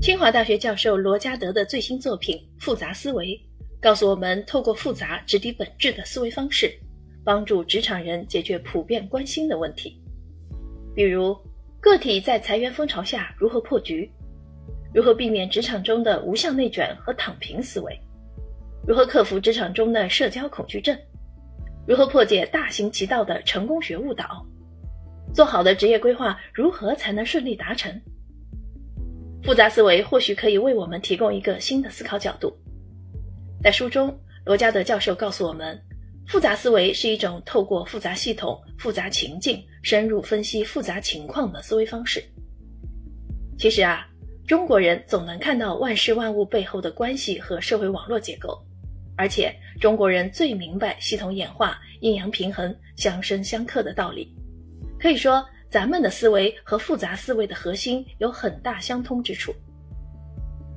清华大学教授罗家德的最新作品《复杂思维》告诉我们，透过复杂直抵本质的思维方式，帮助职场人解决普遍关心的问题。比如，个体在裁员风潮下如何破局？如何避免职场中的无效内卷和躺平思维？如何克服职场中的社交恐惧症？如何破解大行其道的成功学误导？做好的职业规划如何才能顺利达成？复杂思维或许可以为我们提供一个新的思考角度。在书中，罗加德教授告诉我们，复杂思维是一种透过复杂系统、复杂情境，深入分析复杂情况的思维方式。其实啊，中国人总能看到万事万物背后的关系和社会网络结构，而且中国人最明白系统演化、阴阳平衡、相生相克的道理。可以说。咱们的思维和复杂思维的核心有很大相通之处。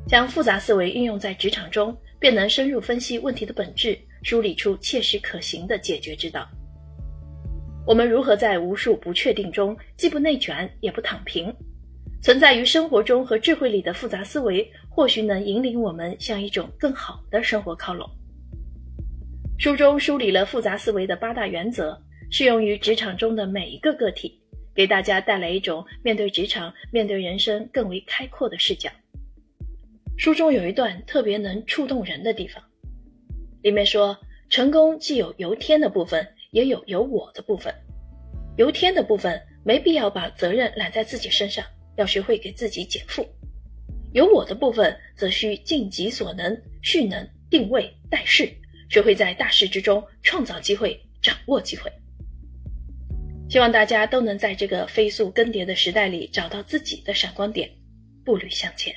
将复杂思维运用在职场中，便能深入分析问题的本质，梳理出切实可行的解决之道。我们如何在无数不确定中既不内卷也不躺平？存在于生活中和智慧里的复杂思维，或许能引领我们向一种更好的生活靠拢。书中梳理了复杂思维的八大原则，适用于职场中的每一个个体。给大家带来一种面对职场、面对人生更为开阔的视角。书中有一段特别能触动人的地方，里面说，成功既有由天的部分，也有由我的部分。由天的部分没必要把责任揽在自己身上，要学会给自己减负；由我的部分则需尽己所能，蓄能、定位、待势，学会在大势之中创造机会，掌握机会。希望大家都能在这个飞速更迭的时代里找到自己的闪光点，步履向前。